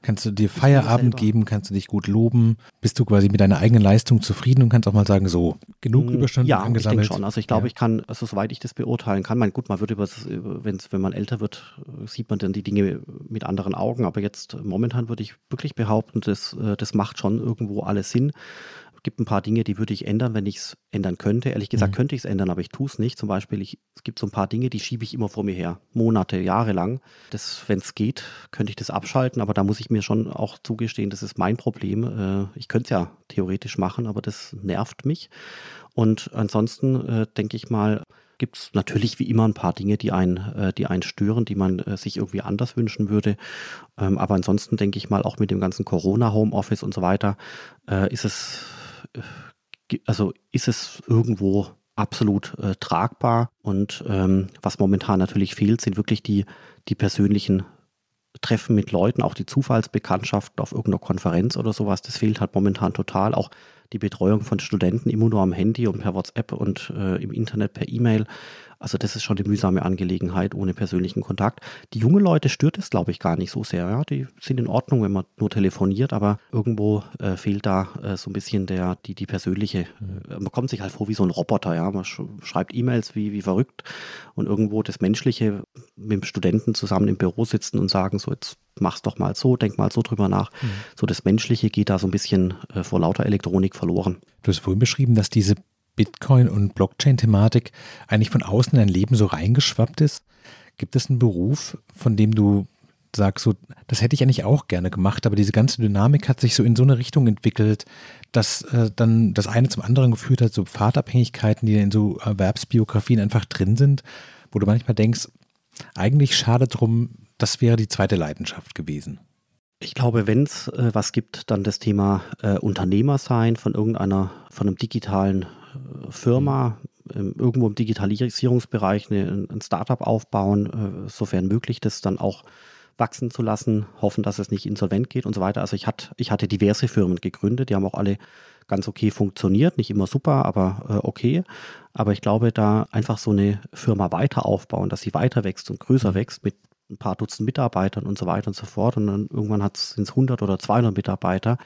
Kannst du dir Feierabend geben, kannst du dich gut loben, bist du quasi mit deiner eigenen Leistung zufrieden und kannst auch mal sagen, so, genug mm, Überstunden ja, angesammelt? Ja, ich denke schon. Also ich glaube, ja. ich kann, also soweit ich das beurteilen kann, mein, gut, man wird über, wenn's, wenn man älter wird, sieht man dann die Dinge mit anderen Augen, aber jetzt momentan würde ich wirklich behaupten, das, äh, das macht schon irgendwo alles Sinn gibt ein paar Dinge, die würde ich ändern, wenn ich es ändern könnte. Ehrlich gesagt mhm. könnte ich es ändern, aber ich tue es nicht. Zum Beispiel, ich, es gibt so ein paar Dinge, die schiebe ich immer vor mir her. Monate, Jahre lang. wenn es geht, könnte ich das abschalten, aber da muss ich mir schon auch zugestehen, das ist mein Problem. Äh, ich könnte es ja theoretisch machen, aber das nervt mich. Und ansonsten äh, denke ich mal, gibt es natürlich wie immer ein paar Dinge, die einen, äh, die einen stören, die man äh, sich irgendwie anders wünschen würde. Ähm, aber ansonsten denke ich mal, auch mit dem ganzen Corona-Homeoffice und so weiter, äh, ist es also ist es irgendwo absolut äh, tragbar. Und ähm, was momentan natürlich fehlt, sind wirklich die, die persönlichen Treffen mit Leuten, auch die Zufallsbekanntschaften auf irgendeiner Konferenz oder sowas. Das fehlt halt momentan total. Auch die Betreuung von Studenten immer nur am Handy und per WhatsApp und äh, im Internet per E-Mail. Also das ist schon eine mühsame Angelegenheit ohne persönlichen Kontakt. Die jungen Leute stört es, glaube ich, gar nicht so sehr. Ja? Die sind in Ordnung, wenn man nur telefoniert, aber irgendwo äh, fehlt da äh, so ein bisschen der, die, die persönliche, äh, man kommt sich halt vor wie so ein Roboter, ja. Man sch schreibt E-Mails wie, wie verrückt und irgendwo das Menschliche mit dem Studenten zusammen im Büro sitzen und sagen, so jetzt mach's doch mal so, denk mal so drüber nach. Mhm. So das Menschliche geht da so ein bisschen äh, vor lauter Elektronik verloren. Du hast vorhin beschrieben, dass diese Bitcoin- und Blockchain-Thematik eigentlich von außen in dein Leben so reingeschwappt ist? Gibt es einen Beruf, von dem du sagst, so, das hätte ich eigentlich auch gerne gemacht, aber diese ganze Dynamik hat sich so in so eine Richtung entwickelt, dass äh, dann das eine zum anderen geführt hat, so Pfadabhängigkeiten, die in so Erwerbsbiografien einfach drin sind, wo du manchmal denkst, eigentlich schade drum, das wäre die zweite Leidenschaft gewesen. Ich glaube, wenn es äh, was gibt, dann das Thema äh, Unternehmer sein von irgendeiner, von einem digitalen Firma ähm, irgendwo im Digitalisierungsbereich eine, ein Startup aufbauen, äh, sofern möglich, das dann auch wachsen zu lassen, hoffen, dass es nicht insolvent geht und so weiter. Also ich, hat, ich hatte diverse Firmen gegründet, die haben auch alle ganz okay funktioniert, nicht immer super, aber äh, okay. Aber ich glaube, da einfach so eine Firma weiter aufbauen, dass sie weiter wächst und größer wächst mit ein paar Dutzend Mitarbeitern und so weiter und so fort. Und dann irgendwann sind es 100 oder 200 Mitarbeiter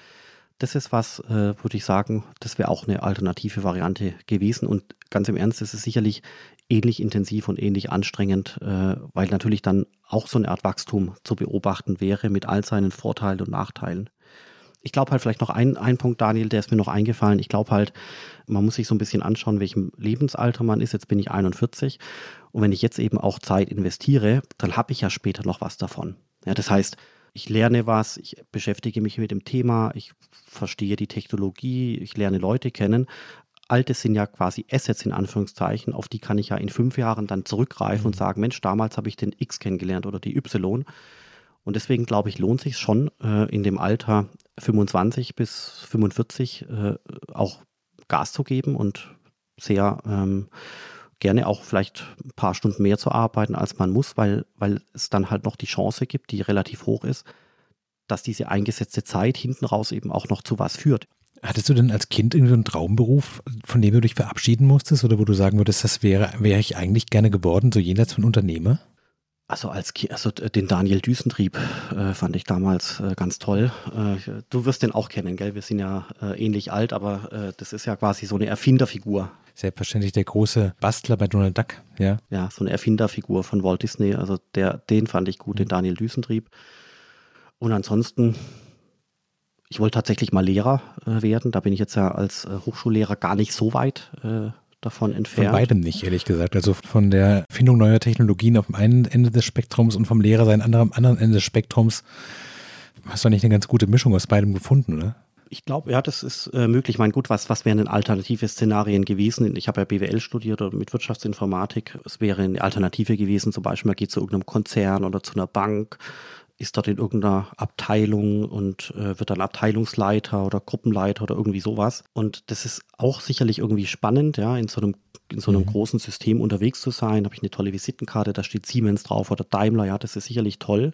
das ist was, äh, würde ich sagen, das wäre auch eine alternative Variante gewesen. Und ganz im Ernst, das ist sicherlich ähnlich intensiv und ähnlich anstrengend, äh, weil natürlich dann auch so eine Art Wachstum zu beobachten wäre mit all seinen Vorteilen und Nachteilen. Ich glaube halt vielleicht noch ein, ein Punkt, Daniel, der ist mir noch eingefallen. Ich glaube halt, man muss sich so ein bisschen anschauen, welchem Lebensalter man ist. Jetzt bin ich 41. Und wenn ich jetzt eben auch Zeit investiere, dann habe ich ja später noch was davon. Ja, das heißt, ich lerne was, ich beschäftige mich mit dem Thema, ich verstehe die Technologie, ich lerne Leute kennen. Alte sind ja quasi Assets in Anführungszeichen, auf die kann ich ja in fünf Jahren dann zurückgreifen mhm. und sagen, Mensch, damals habe ich den X kennengelernt oder die Y. Und deswegen glaube ich, lohnt sich schon äh, in dem Alter 25 bis 45 äh, auch Gas zu geben und sehr ähm, gerne auch vielleicht ein paar Stunden mehr zu arbeiten, als man muss, weil, weil es dann halt noch die Chance gibt, die relativ hoch ist, dass diese eingesetzte Zeit hinten raus eben auch noch zu was führt. Hattest du denn als Kind irgendwie einen Traumberuf, von dem du dich verabschieden musstest oder wo du sagen würdest, das wäre, wäre ich eigentlich gerne geworden, so jenseits von Unternehmer? Also als also den Daniel Düsentrieb äh, fand ich damals äh, ganz toll. Äh, du wirst den auch kennen, gell? Wir sind ja äh, ähnlich alt, aber äh, das ist ja quasi so eine Erfinderfigur. Selbstverständlich der große Bastler bei Donald Duck, ja. Ja, so eine Erfinderfigur von Walt Disney. Also der, den fand ich gut, den Daniel Düsentrieb. Und ansonsten, ich wollte tatsächlich mal Lehrer äh, werden. Da bin ich jetzt ja als Hochschullehrer gar nicht so weit davon entfernt. Von beidem nicht, ehrlich gesagt. Also von der Findung neuer Technologien auf dem einen Ende des Spektrums und vom Lehrer sein am anderen Ende des Spektrums. Hast du nicht eine ganz gute Mischung aus beidem gefunden, oder? Ich glaube, ja, das ist äh, möglich. Mein gut, was, was wären denn alternative Szenarien gewesen? Ich habe ja BWL studiert oder mit Wirtschaftsinformatik. Es wäre eine Alternative gewesen, zum Beispiel, man geht zu irgendeinem Konzern oder zu einer Bank ist dort in irgendeiner Abteilung und äh, wird dann Abteilungsleiter oder Gruppenleiter oder irgendwie sowas. Und das ist auch sicherlich irgendwie spannend, ja, in so einem, in so einem mhm. großen System unterwegs zu sein. Habe ich eine tolle Visitenkarte, da steht Siemens drauf oder Daimler, ja, das ist sicherlich toll.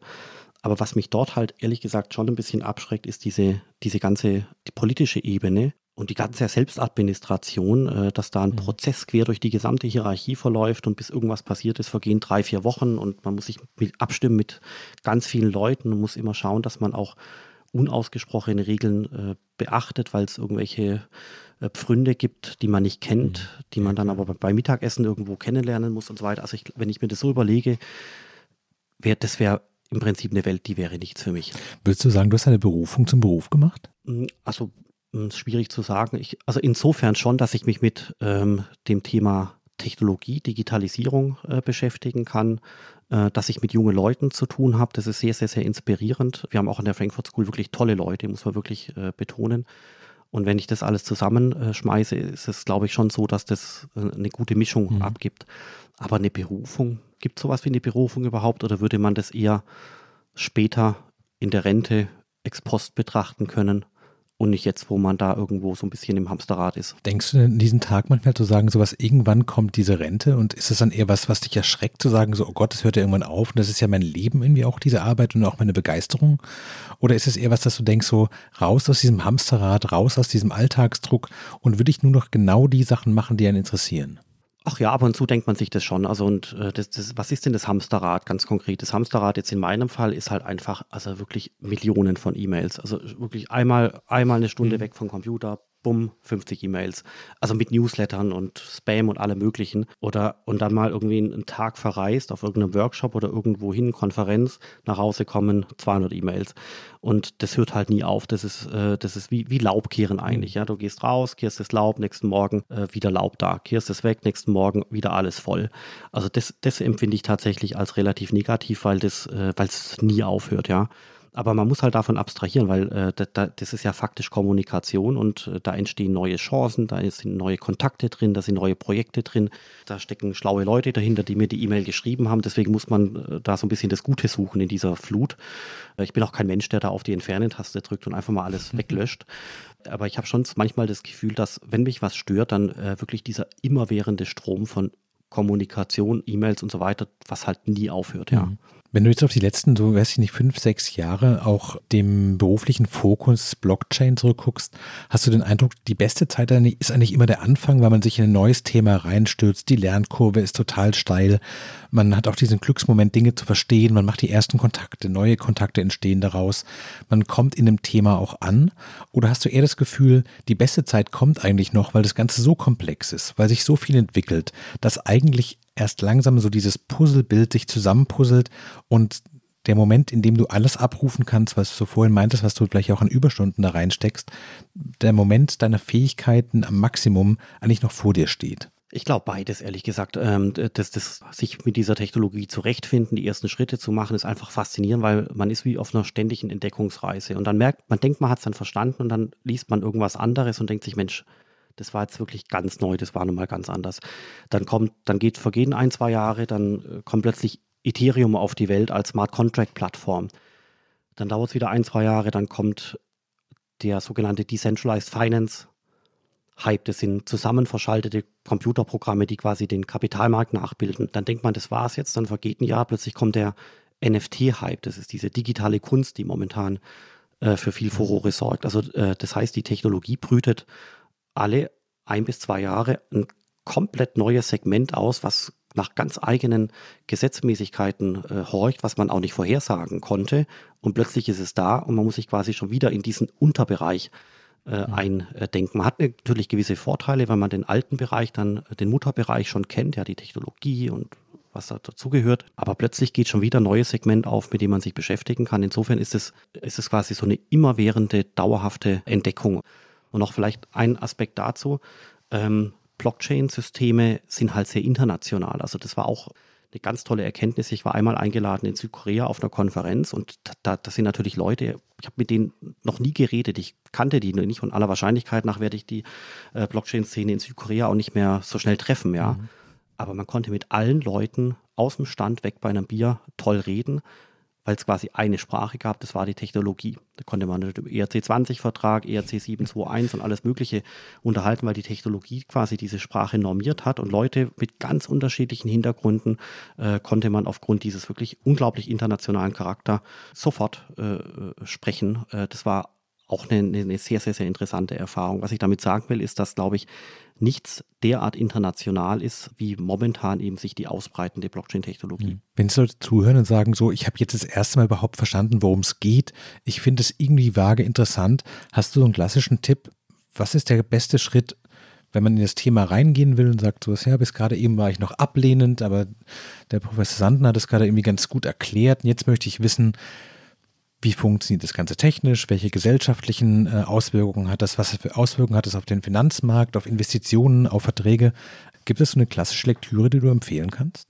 Aber was mich dort halt ehrlich gesagt schon ein bisschen abschreckt, ist diese, diese ganze die politische Ebene und die ganze Selbstadministration, äh, dass da ein mhm. Prozess quer durch die gesamte Hierarchie verläuft und bis irgendwas passiert ist, vergehen drei, vier Wochen und man muss sich mit abstimmen mit ganz vielen Leuten und muss immer schauen, dass man auch unausgesprochene Regeln äh, beachtet, weil es irgendwelche äh, Pfründe gibt, die man nicht kennt, mhm. die man dann aber beim Mittagessen irgendwo kennenlernen muss und so weiter. Also ich, wenn ich mir das so überlege, wär, das wäre im Prinzip eine Welt, die wäre nichts für mich. Würdest du sagen, du hast eine Berufung zum Beruf gemacht? Hm, also schwierig zu sagen. Ich, also insofern schon, dass ich mich mit ähm, dem Thema Technologie, Digitalisierung äh, beschäftigen kann, äh, dass ich mit jungen Leuten zu tun habe. Das ist sehr, sehr, sehr inspirierend. Wir haben auch an der Frankfurt School wirklich tolle Leute, muss man wirklich äh, betonen. Und wenn ich das alles zusammenschmeiße, ist es, glaube ich, schon so, dass das äh, eine gute Mischung mhm. abgibt. Aber eine Berufung, gibt es sowas wie eine Berufung überhaupt oder würde man das eher später in der Rente ex post betrachten können? Und nicht jetzt, wo man da irgendwo so ein bisschen im Hamsterrad ist. Denkst du denn in diesen Tag manchmal zu sagen, sowas, irgendwann kommt diese Rente und ist es dann eher was, was dich erschreckt, zu sagen, so, oh Gott, das hört ja irgendwann auf und das ist ja mein Leben irgendwie auch, diese Arbeit und auch meine Begeisterung? Oder ist es eher was, dass du denkst, so, raus aus diesem Hamsterrad, raus aus diesem Alltagsdruck und würde ich nur noch genau die Sachen machen, die einen interessieren? Ach ja, ab und zu denkt man sich das schon. Also und äh, das, das, was ist denn das Hamsterrad ganz konkret? Das Hamsterrad jetzt in meinem Fall ist halt einfach, also wirklich Millionen von E-Mails. Also wirklich einmal, einmal eine Stunde mhm. weg vom Computer, bumm, 50 E-Mails. Also mit Newslettern und Spam und allem möglichen. Oder und dann mal irgendwie einen Tag verreist auf irgendeinem Workshop oder irgendwo hin, Konferenz, nach Hause kommen, 200 E-Mails. Und das hört halt nie auf. Das ist, äh, das ist wie, wie Laubkehren eigentlich. Ja, du gehst raus, kehrst das Laub, nächsten Morgen äh, wieder Laub da, kehrst es weg, nächsten Morgen wieder alles voll. Also das, das empfinde ich tatsächlich als relativ negativ, weil das, äh, weil es nie aufhört, ja. Aber man muss halt davon abstrahieren, weil äh, da, das ist ja faktisch Kommunikation und äh, da entstehen neue Chancen, da sind neue Kontakte drin, da sind neue Projekte drin, da stecken schlaue Leute dahinter, die mir die E-Mail geschrieben haben. Deswegen muss man äh, da so ein bisschen das Gute suchen in dieser Flut. Äh, ich bin auch kein Mensch, der da auf die Entfernen-Taste drückt und einfach mal alles mhm. [LAUGHS] weglöscht. Aber ich habe schon manchmal das Gefühl, dass wenn mich was stört, dann äh, wirklich dieser immerwährende Strom von Kommunikation, E-Mails und so weiter, was halt nie aufhört, ja. Mhm. Wenn du jetzt auf die letzten, so weiß ich nicht, fünf, sechs Jahre auch dem beruflichen Fokus Blockchain zurückguckst, hast du den Eindruck, die beste Zeit ist eigentlich immer der Anfang, weil man sich in ein neues Thema reinstürzt. Die Lernkurve ist total steil. Man hat auch diesen Glücksmoment, Dinge zu verstehen. Man macht die ersten Kontakte, neue Kontakte entstehen daraus. Man kommt in dem Thema auch an. Oder hast du eher das Gefühl, die beste Zeit kommt eigentlich noch, weil das Ganze so komplex ist, weil sich so viel entwickelt, dass eigentlich erst langsam so dieses Puzzlebild sich zusammenpuzzelt und der Moment, in dem du alles abrufen kannst, was du vorhin meintest, was du vielleicht auch an Überstunden da reinsteckst, der Moment deiner Fähigkeiten am Maximum eigentlich noch vor dir steht. Ich glaube beides, ehrlich gesagt. Ähm, das, das, sich mit dieser Technologie zurechtfinden, die ersten Schritte zu machen, ist einfach faszinierend, weil man ist wie auf einer ständigen Entdeckungsreise. Und dann merkt, man denkt, man hat es dann verstanden und dann liest man irgendwas anderes und denkt sich, Mensch, das war jetzt wirklich ganz neu, das war nun mal ganz anders. Dann kommt, dann geht, vergehen ein, zwei Jahre, dann äh, kommt plötzlich Ethereum auf die Welt als Smart Contract Plattform. Dann dauert es wieder ein, zwei Jahre, dann kommt der sogenannte Decentralized Finance Hype. Das sind zusammen verschaltete Computerprogramme, die quasi den Kapitalmarkt nachbilden. Dann denkt man, das war's jetzt, dann vergeht ein Jahr, plötzlich kommt der NFT-Hype. Das ist diese digitale Kunst, die momentan äh, für viel Furore sorgt. Also äh, das heißt, die Technologie brütet alle ein bis zwei Jahre ein komplett neues Segment aus, was nach ganz eigenen Gesetzmäßigkeiten äh, horcht, was man auch nicht vorhersagen konnte. Und plötzlich ist es da und man muss sich quasi schon wieder in diesen Unterbereich äh, mhm. eindenken. Man hat natürlich gewisse Vorteile, weil man den alten Bereich, dann den Mutterbereich schon kennt, ja, die Technologie und was da dazugehört. Aber plötzlich geht schon wieder ein neues Segment auf, mit dem man sich beschäftigen kann. Insofern ist es, ist es quasi so eine immerwährende, dauerhafte Entdeckung. Und noch vielleicht ein Aspekt dazu. Ähm, Blockchain-Systeme sind halt sehr international. Also das war auch eine ganz tolle Erkenntnis. Ich war einmal eingeladen in Südkorea auf einer Konferenz und da, da sind natürlich Leute, ich habe mit denen noch nie geredet, ich kannte die nicht und aller Wahrscheinlichkeit nach werde ich die äh, Blockchain-Szene in Südkorea auch nicht mehr so schnell treffen, ja. Mhm. Aber man konnte mit allen Leuten aus dem Stand weg bei einem Bier toll reden weil es quasi eine Sprache gab, das war die Technologie. Da konnte man über ERC20-Vertrag, ERC 721 und alles Mögliche unterhalten, weil die Technologie quasi diese Sprache normiert hat und Leute mit ganz unterschiedlichen Hintergründen äh, konnte man aufgrund dieses wirklich unglaublich internationalen Charakter sofort äh, äh sprechen. Äh, das war auch eine, eine sehr, sehr, sehr interessante Erfahrung. Was ich damit sagen will, ist, dass, glaube ich, nichts derart international ist, wie momentan eben sich die ausbreitende Blockchain-Technologie. Hm. Wenn Sie Leute zuhören und sagen, so, ich habe jetzt das erste Mal überhaupt verstanden, worum es geht, ich finde es irgendwie vage interessant, hast du so einen klassischen Tipp, was ist der beste Schritt, wenn man in das Thema reingehen will und sagt, so, ja, bis gerade eben war ich noch ablehnend, aber der Professor Sanden hat es gerade irgendwie ganz gut erklärt und jetzt möchte ich wissen, wie funktioniert das Ganze technisch? Welche gesellschaftlichen äh, Auswirkungen hat das? Was für Auswirkungen hat das auf den Finanzmarkt, auf Investitionen, auf Verträge? Gibt es so eine klassische Lektüre, die du empfehlen kannst?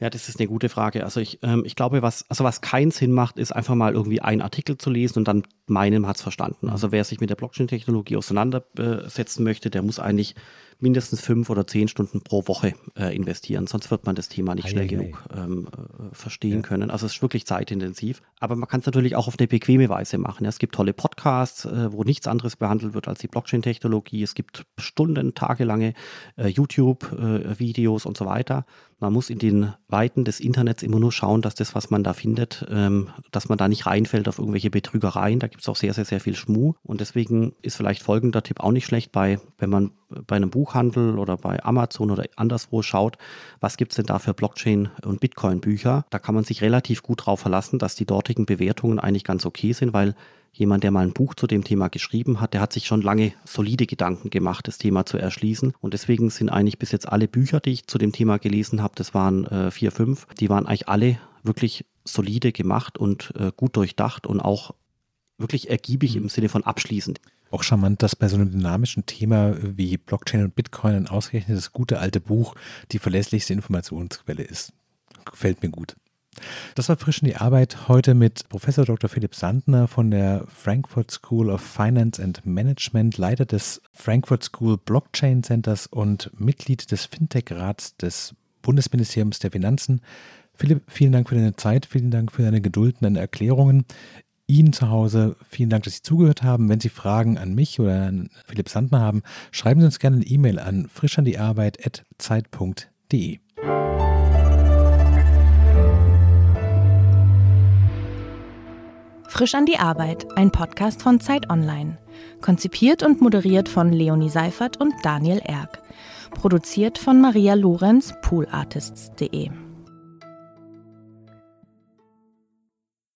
Ja, das ist eine gute Frage. Also ich, ähm, ich glaube, was, also was keinen Sinn macht, ist einfach mal irgendwie einen Artikel zu lesen und dann meinem hat es verstanden. Mhm. Also wer sich mit der Blockchain-Technologie auseinandersetzen möchte, der muss eigentlich mindestens fünf oder zehn Stunden pro Woche äh, investieren, sonst wird man das Thema nicht schnell genug ähm, äh, verstehen ja. können. Also es ist wirklich zeitintensiv. Aber man kann es natürlich auch auf eine bequeme Weise machen. Ja, es gibt tolle Podcasts, äh, wo nichts anderes behandelt wird als die Blockchain-Technologie. Es gibt Stunden, tagelange äh, YouTube-Videos und so weiter. Man muss in den Weiten des Internets immer nur schauen, dass das, was man da findet, ähm, dass man da nicht reinfällt auf irgendwelche Betrügereien. Da gibt es auch sehr, sehr, sehr viel Schmuh. Und deswegen ist vielleicht folgender Tipp auch nicht schlecht bei, wenn man bei einem Buchhandel oder bei Amazon oder anderswo schaut, was gibt es denn da für Blockchain- und Bitcoin-Bücher? Da kann man sich relativ gut drauf verlassen, dass die dortigen Bewertungen eigentlich ganz okay sind, weil jemand, der mal ein Buch zu dem Thema geschrieben hat, der hat sich schon lange solide Gedanken gemacht, das Thema zu erschließen. Und deswegen sind eigentlich bis jetzt alle Bücher, die ich zu dem Thema gelesen habe, das waren äh, vier, fünf, die waren eigentlich alle wirklich solide gemacht und äh, gut durchdacht und auch wirklich ergiebig mhm. im Sinne von abschließend. Auch charmant, dass bei so einem dynamischen Thema wie Blockchain und Bitcoin ein ausgerechnetes gute alte Buch die verlässlichste Informationsquelle ist. Gefällt mir gut. Das war frisch in die Arbeit heute mit Professor Dr. Philipp Sandner von der Frankfurt School of Finance and Management, Leiter des Frankfurt School Blockchain Centers und Mitglied des Fintech-Rats des Bundesministeriums der Finanzen. Philipp, vielen Dank für deine Zeit, vielen Dank für deine Geduld und deine Erklärungen. Ihnen zu Hause vielen Dank, dass Sie zugehört haben. Wenn Sie Fragen an mich oder an Philipp Sandner haben, schreiben Sie uns gerne eine E-Mail an frischandiearbeit.zeit.de. Frisch an die Arbeit, ein Podcast von Zeit Online. Konzipiert und moderiert von Leonie Seifert und Daniel Erck. Produziert von Maria Lorenz, poolartists.de.